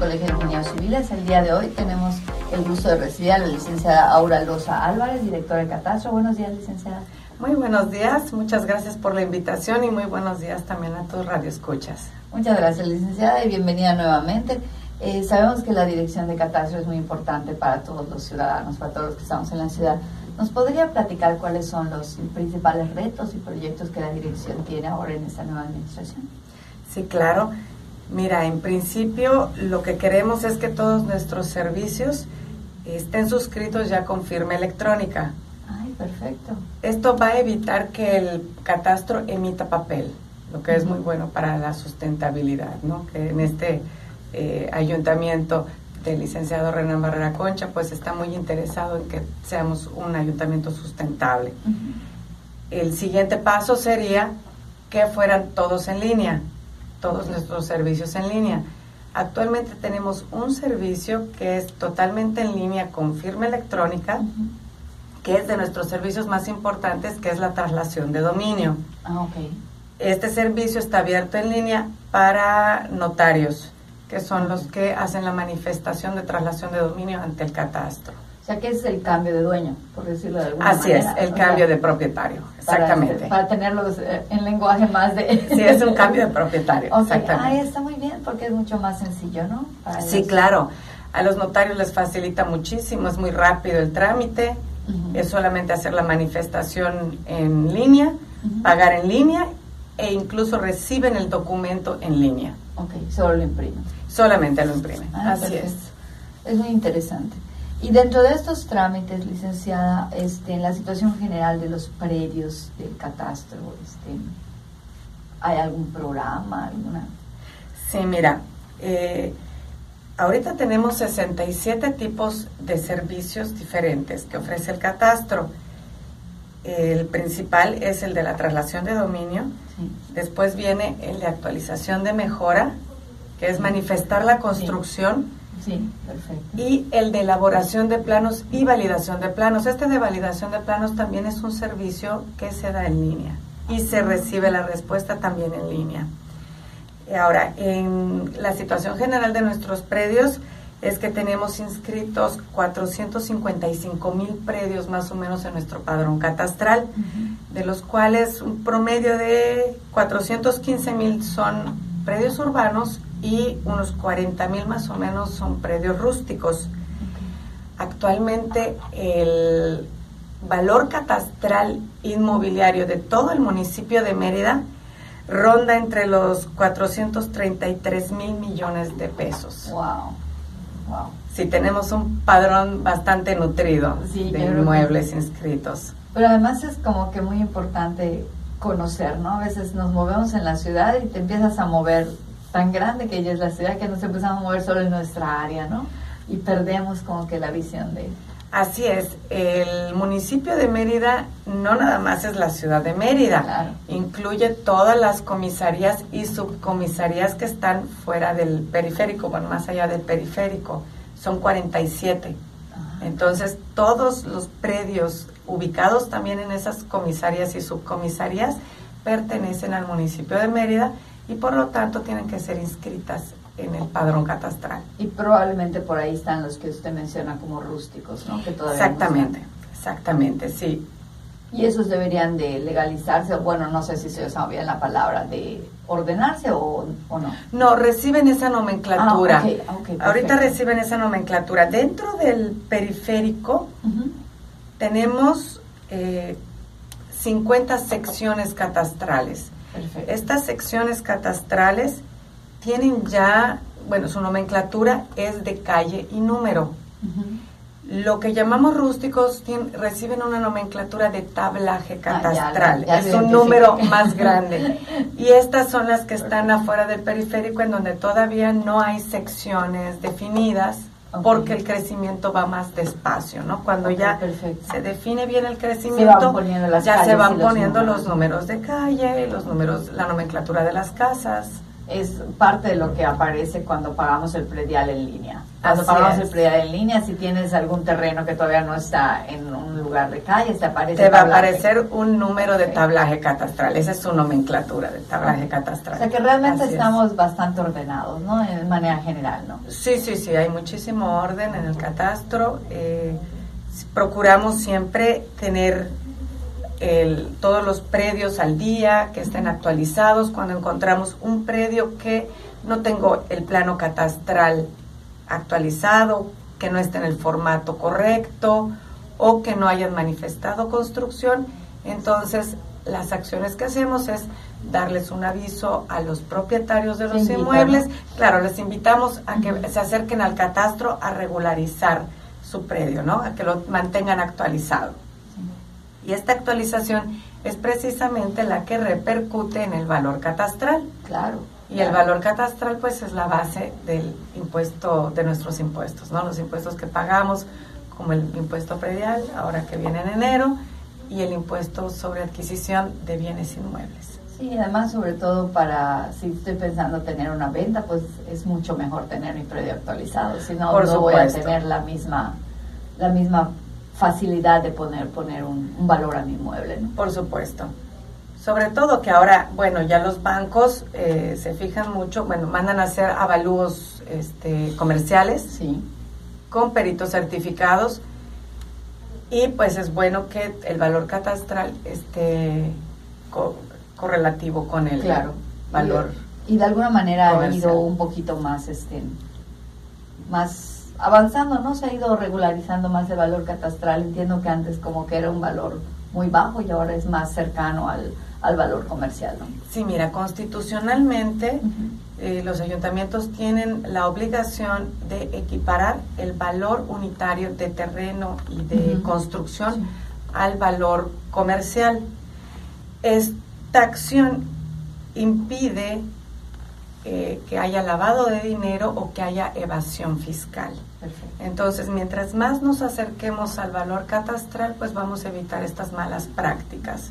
Colegio de Ingenieros Civiles. El día de hoy tenemos el gusto de recibir a la licenciada Aura Loza Álvarez, directora de Catastro. Buenos días, licenciada. Muy buenos días, muchas gracias por la invitación y muy buenos días también a tus radioescuchas. Muchas gracias, licenciada, y bienvenida nuevamente. Eh, sabemos que la dirección de Catastro es muy importante para todos los ciudadanos, para todos los que estamos en la ciudad. ¿Nos podría platicar cuáles son los principales retos y proyectos que la dirección tiene ahora en esta nueva administración? Sí, claro. Mira, en principio lo que queremos es que todos nuestros servicios estén suscritos ya con firma electrónica. Ay, perfecto. Esto va a evitar que el catastro emita papel, lo que es muy bueno para la sustentabilidad, ¿no? Que en este eh, ayuntamiento del licenciado Renan Barrera Concha, pues está muy interesado en que seamos un ayuntamiento sustentable. El siguiente paso sería que fueran todos en línea todos nuestros servicios en línea. Actualmente tenemos un servicio que es totalmente en línea con firma electrónica, que es de nuestros servicios más importantes, que es la traslación de dominio. Ah, okay. Este servicio está abierto en línea para notarios, que son los que hacen la manifestación de traslación de dominio ante el catastro sea que es el cambio de dueño, por decirlo de alguna Así manera. Así es, el cambio de propietario, exactamente. Para, tenerlo eh, en lenguaje más de... sí, es un cambio de propietario, exactamente. Ahí está muy bien porque es mucho más sencillo, ¿no? sí, claro. A los notarios les facilita muchísimo, es muy rápido el trámite, es solamente hacer la manifestación en línea, pagar en línea e incluso reciben el documento en línea. Ok, solo lo imprimen. Solamente lo imprimen, ah, así es. Es muy interesante. Y dentro de estos trámites, licenciada, este, en la situación general de los predios del catastro, este, ¿hay algún programa, alguna? Sí, mira, eh, ahorita tenemos 67 tipos de servicios diferentes que ofrece el catastro. El principal es el de la traslación de dominio. Después viene el de actualización de mejora, que es manifestar la construcción. Sí, perfecto. Y el de elaboración de planos y validación de planos. Este de validación de planos también es un servicio que se da en línea y se recibe la respuesta también en línea. Ahora, en la situación general de nuestros predios es que tenemos inscritos 455 mil predios más o menos en nuestro padrón catastral, de los cuales un promedio de 415 mil son predios urbanos y unos 40 mil más o menos son predios rústicos. Actualmente el valor catastral inmobiliario de todo el municipio de Mérida ronda entre los 433 mil millones de pesos. Wow. Wow. Sí, tenemos un padrón bastante nutrido de inmuebles inscritos. Pero además es como que muy importante conocer, ¿no? A veces nos movemos en la ciudad y te empiezas a mover tan grande que ella es la ciudad que nos empezamos a mover solo en nuestra área, ¿no? Y perdemos como que la visión de... Así es, el municipio de Mérida no nada más es la ciudad de Mérida, incluye todas las comisarías y subcomisarías que están fuera del periférico, bueno, más allá del periférico, son 47. Entonces, todos los predios ubicados también en esas comisarías y subcomisarías pertenecen al municipio de Mérida y por lo tanto tienen que ser inscritas en el padrón catastral. Y probablemente por ahí están los que usted menciona como rústicos, ¿no? Que todavía exactamente, exactamente, sí. Y esos deberían de legalizarse, bueno, no sé si se usa bien la palabra, de ordenarse o, no. No, reciben esa nomenclatura. Ah, Ahorita reciben esa nomenclatura. Dentro del periférico tenemos eh, 50 secciones catastrales. Estas secciones catastrales tienen ya, bueno, su nomenclatura es de calle y número. Lo que llamamos rústicos reciben una nomenclatura de tablaje ah, catastral. es un número más grande. Y estas son las que están afuera del periférico en donde todavía no hay secciones definidas porque el crecimiento va más despacio, ¿no? Cuando ya se define bien el crecimiento, ya se van poniendo los números de calle, los números, la nomenclatura de las casas. Es parte de lo que aparece cuando pagamos el predial en línea. Cuando pagamos el predial en línea, si tienes algún terreno que todavía no está en un lugar de calle, te aparece. Te va a aparecer un número de tablaje catastral. Esa es su nomenclatura de tablaje catastral. O sea que realmente estamos bastante ordenados, ¿no? En manera general, ¿no? Sí, sí, sí. Hay muchísimo orden en el catastro. Eh, procuramos siempre tener todos los predios al día, que estén actualizados. Cuando encontramos un predio que no tengo el plano catastral actualizado, que no esté en el formato correcto o que no hayan manifestado construcción, entonces las acciones que hacemos es darles un aviso a los propietarios de los inmuebles. Claro, les invitamos a que se acerquen al catastro a regularizar su predio, ¿no? A que lo mantengan actualizado. Y esta actualización es precisamente la que repercute en el valor catastral. Claro. Y el valor catastral pues es la base del impuesto, de nuestros impuestos, ¿no? Los impuestos que pagamos, como el impuesto predial, ahora que viene en enero, y el impuesto sobre adquisición de bienes inmuebles. Sí, además sobre todo para, si estoy pensando tener una venta, pues es mucho mejor tener mi predio actualizado, si no, no voy a tener la misma, la misma facilidad de poner, poner un, valor a mi inmueble. Por supuesto. Sobre todo que ahora, bueno, ya los bancos eh, se fijan mucho, bueno, mandan a hacer avalúos este, comerciales sí. con peritos certificados y pues es bueno que el valor catastral esté correlativo con el valor. Y, de alguna manera ha ido un poquito más, este, más avanzando, ¿no? Se ha ido regularizando más el valor catastral. Entiendo que antes como que era un valor muy bajo y ahora es más cercano al, valor comercial, ¿no? Sí, mira, constitucionalmente eh, los ayuntamientos tienen la obligación de equiparar el valor unitario de terreno y de construcción al valor comercial. Esta acción impide eh, que haya lavado de dinero o que haya evasión fiscal. Entonces, mientras más nos acerquemos al valor catastral, pues vamos a evitar estas malas prácticas.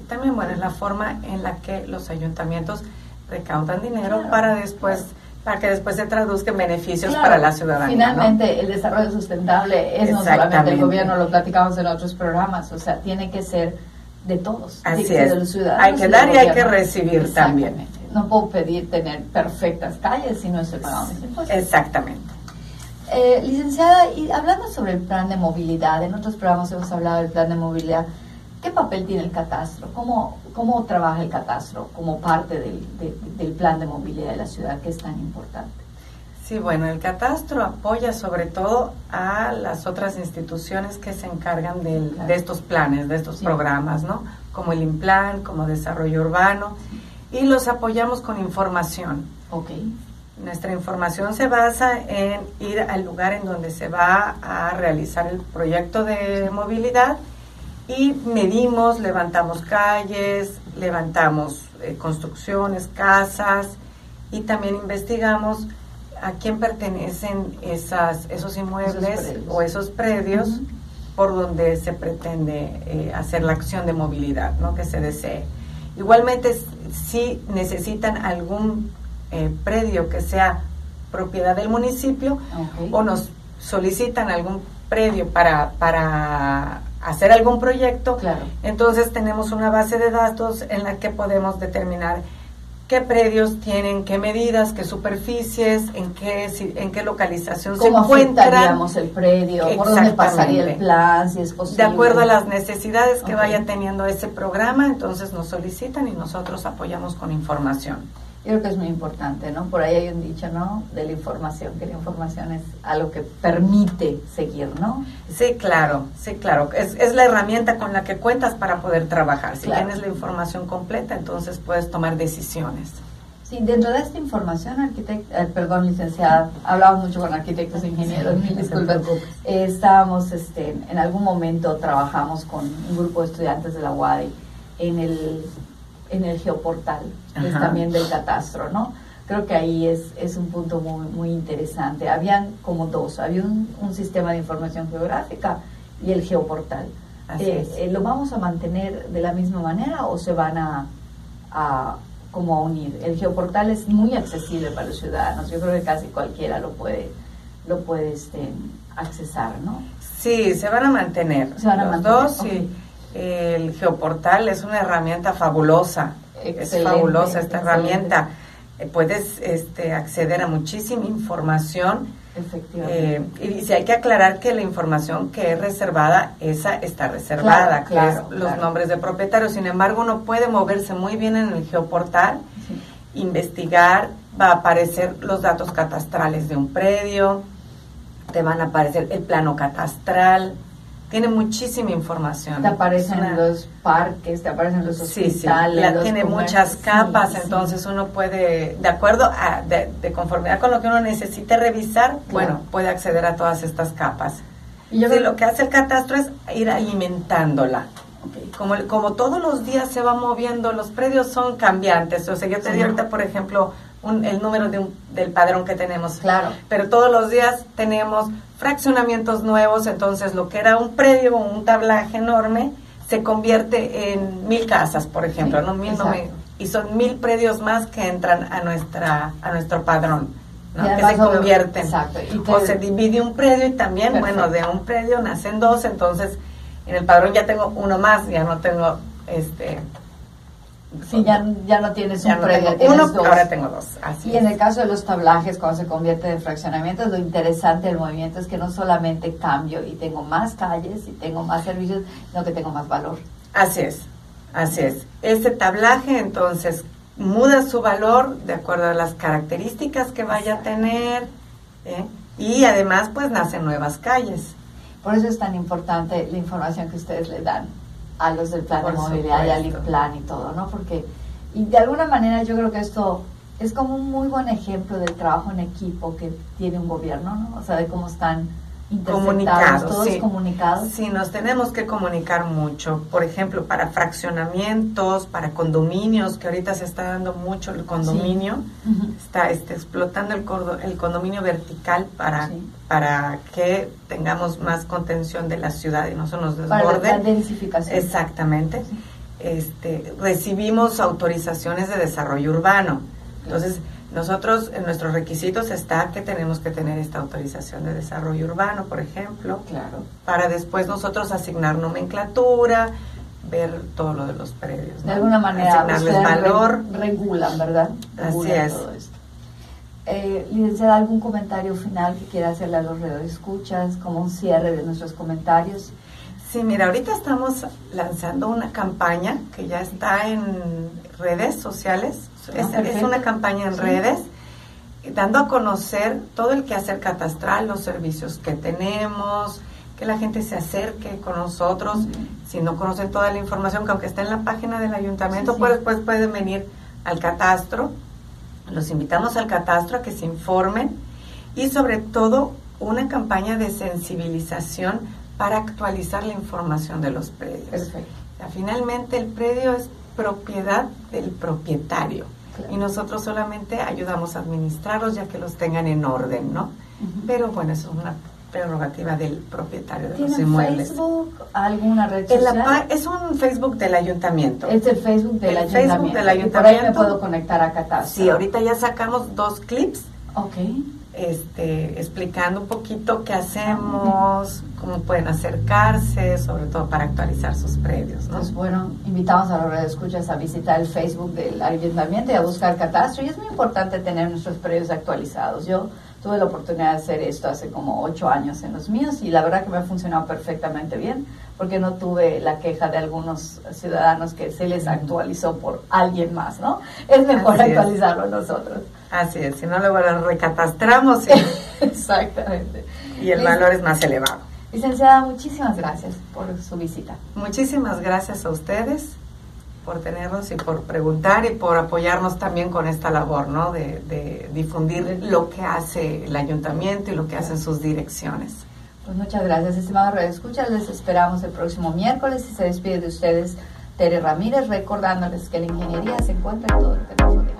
Y también, bueno, es la forma en la que los ayuntamientos recaudan dinero para después para que después se traduzca en beneficios para la ciudadanía. Finalmente, el desarrollo sustentable es no solamente el gobierno, lo platicamos en otros programas, o sea, tiene que ser de todos, Así es. de los ciudadanos. Hay que dar y hay que recibir también. No puedo pedir tener perfectas calles si no estoy pagando mis impuestos. Exactamente. Eh, licenciada, y hablando sobre el plan de movilidad, en otros programas hemos hablado del plan de movilidad, ¿qué papel tiene el catastro? ¿Cómo, cómo trabaja el catastro como parte del, del plan de movilidad de la ciudad que es tan importante? Sí, bueno, el catastro apoya sobre todo a las otras instituciones que se encargan de estos planes, de estos programas, ¿no? Como el IMPLAN, como Desarrollo Urbano, y los apoyamos con información. Ok. Nuestra información se basa en ir al lugar en donde se va a realizar el proyecto de movilidad y medimos, levantamos calles, levantamos eh, construcciones, casas y también investigamos a quién pertenecen esas, esos inmuebles o esos predios por donde se pretende eh, hacer la acción de movilidad ¿no? que se desee. Igualmente, si necesitan algún eh, predio que sea propiedad del municipio o nos solicitan algún predio para, para hacer algún proyecto, entonces tenemos una base de datos en la que podemos determinar qué predios tienen, qué medidas, qué superficies, en qué en qué localización se encuentran. el predio? ¿Por dónde pasaría el plan? Si es posible. De acuerdo a las necesidades que vaya teniendo ese programa, entonces nos solicitan y nosotros apoyamos con información. Yo creo que es muy importante, ¿no? Por ahí hay un dicho, ¿no? De la información, que la información es algo que permite seguir, ¿no? Sí, claro, sí, claro. Es, es la herramienta con la que cuentas para poder trabajar. Si tienes la información completa, entonces puedes tomar decisiones. Sí, dentro de esta información, arquitecto, eh, perdón, licenciada, hablamos mucho con arquitectos e ingenieros, mil disculpas. estábamos, este, en algún momento trabajamos con un grupo de estudiantes de la UADI en el en el geoportal, es también del catastro, ¿no? Creo que ahí es, es un punto muy, muy interesante. Habían como dos, había un, sistema de información geográfica y el geoportal. Eh, eh, ¿Lo vamos a mantener de la misma manera o se van a, como unir. El geoportal es muy accesible para los ciudadanos. Yo creo que casi cualquiera lo puede, lo puede este, accesar, ¿no? Sí, se van a mantener. Se van a los dos, sí. El geoportal es una herramienta fabulosa. Es fabulosa esta herramienta. Eh, puedes este, acceder a muchísima información. Efectivamente. Eh, y si hay que aclarar que la información que es reservada, esa está reservada, que es los nombres de propietarios. Sin embargo, uno puede moverse muy bien en el geoportal, investigar, va a aparecer los datos catastrales de un predio, te van a aparecer el plano catastral, tiene muchísima información. Te aparecen los parques, te aparecen los hospitales. Sí, sí, tiene muchas capas, entonces uno puede, de acuerdo a, de, conformidad con lo que uno necesite revisar, bueno, puede acceder a todas estas capas. Y yo lo que hace el catastro es ir alimentándola. Como, como todos los días se va moviendo, los predios son cambiantes. O sea, yo te di ahorita, por ejemplo, el número de del padrón que tenemos. Claro. Pero todos los días tenemos fraccionamientos nuevos, entonces lo que era un predio o un tablaje enorme se convierte en mil casas, por ejemplo, ¿no? Mil, y son mil predios más que entran a nuestra a nuestro padrón. ¿no? que se convierten. Exacto. o se divide un predio y también, bueno, de un predio nacen dos, entonces en el padrón ya tengo uno más, ya no tengo este Sí, ya, ya no tienes un predio, uno, ahora tengo dos. y en el caso de los tablajes, cuando se convierte en fraccionamientos, lo interesante del movimiento es que no solamente cambio y tengo más calles y tengo más servicios, sino que tengo más valor. Así es, así es. Este tablaje entonces muda su valor de acuerdo a las características que vaya a tener ¿eh? y además pues nacen nuevas calles. Por eso es tan importante la información que ustedes le dan a los del plan de movilidad y al plan y todo, ¿no? Porque, y de alguna manera yo creo que esto es como un muy buen ejemplo del trabajo en equipo que tiene un gobierno, ¿no? O sea, de cómo están comunicados, todos comunicados. Sí, nos tenemos que comunicar mucho. Por ejemplo, para fraccionamientos, para condominios, que ahorita se está dando mucho el condominio, está este, explotando el, el condominio vertical para, para que tengamos más contención de la ciudad y no se nos desborde. Para la densificación. Exactamente. Este, recibimos autorizaciones de desarrollo urbano. Entonces, nosotros, en nuestros requisitos está que tenemos que tener esta autorización de desarrollo urbano, por ejemplo, claro. para después nosotros asignar nomenclatura, ver todo lo de los predios. De alguna manera, asignarles valor. regulan, ¿verdad? Así es. Eh, licenciada, ¿algún comentario final que quiera hacerle a los escuchas como un cierre de nuestros comentarios? Sí, mira, ahorita estamos lanzando una campaña que ya está en redes sociales es, una campaña en redes dando a conocer todo el quehacer catastral, los servicios que tenemos, que la gente se acerque con nosotros. Si no conocen toda la información, que aunque está en la página del ayuntamiento, pues después pueden venir al catastro. Los invitamos al catastro a que se informen y sobre todo una campaña de sensibilización para actualizar la información de los predios. finalmente el predio es propiedad del propietario y nosotros solamente ayudamos a administrarlos ya que los tengan en orden, ¿no? Pero bueno, eso es una prerrogativa del propietario de los inmuebles. Facebook, alguna red social? es un Facebook del ayuntamiento. Es el Facebook del el ayuntamiento. Facebook del ayuntamiento. por ahí me puedo conectar a Catastro. Sí, ahorita ya sacamos dos clips. Ok este, explicando un poquito qué hacemos, cómo pueden acercarse, sobre todo para actualizar sus predios. ¿no? Pues bueno, invitamos a los escuchas a visitar el Facebook del Ayuntamiento y a buscar catastro. Y es muy importante tener nuestros predios actualizados. Yo tuve la oportunidad de hacer esto hace como ocho años en los míos y la verdad que me ha funcionado perfectamente bien porque no tuve la queja de algunos ciudadanos que se les actualizó por alguien más, ¿no? Es mejor actualizarlo nosotros. Así es, si no luego lo recatastramos y, Exactamente. y el valor es más elevado. Licenciada, muchísimas gracias por su visita. Muchísimas gracias a ustedes por tenernos y por preguntar y por apoyarnos también con esta labor, ¿no? De, de difundir lo que hace el ayuntamiento y lo que hacen sus direcciones. Pues muchas gracias, estimados Escucha, Les esperamos el próximo miércoles y se despide de ustedes Tere Ramírez, recordándoles que la ingeniería se encuentra en todo el nos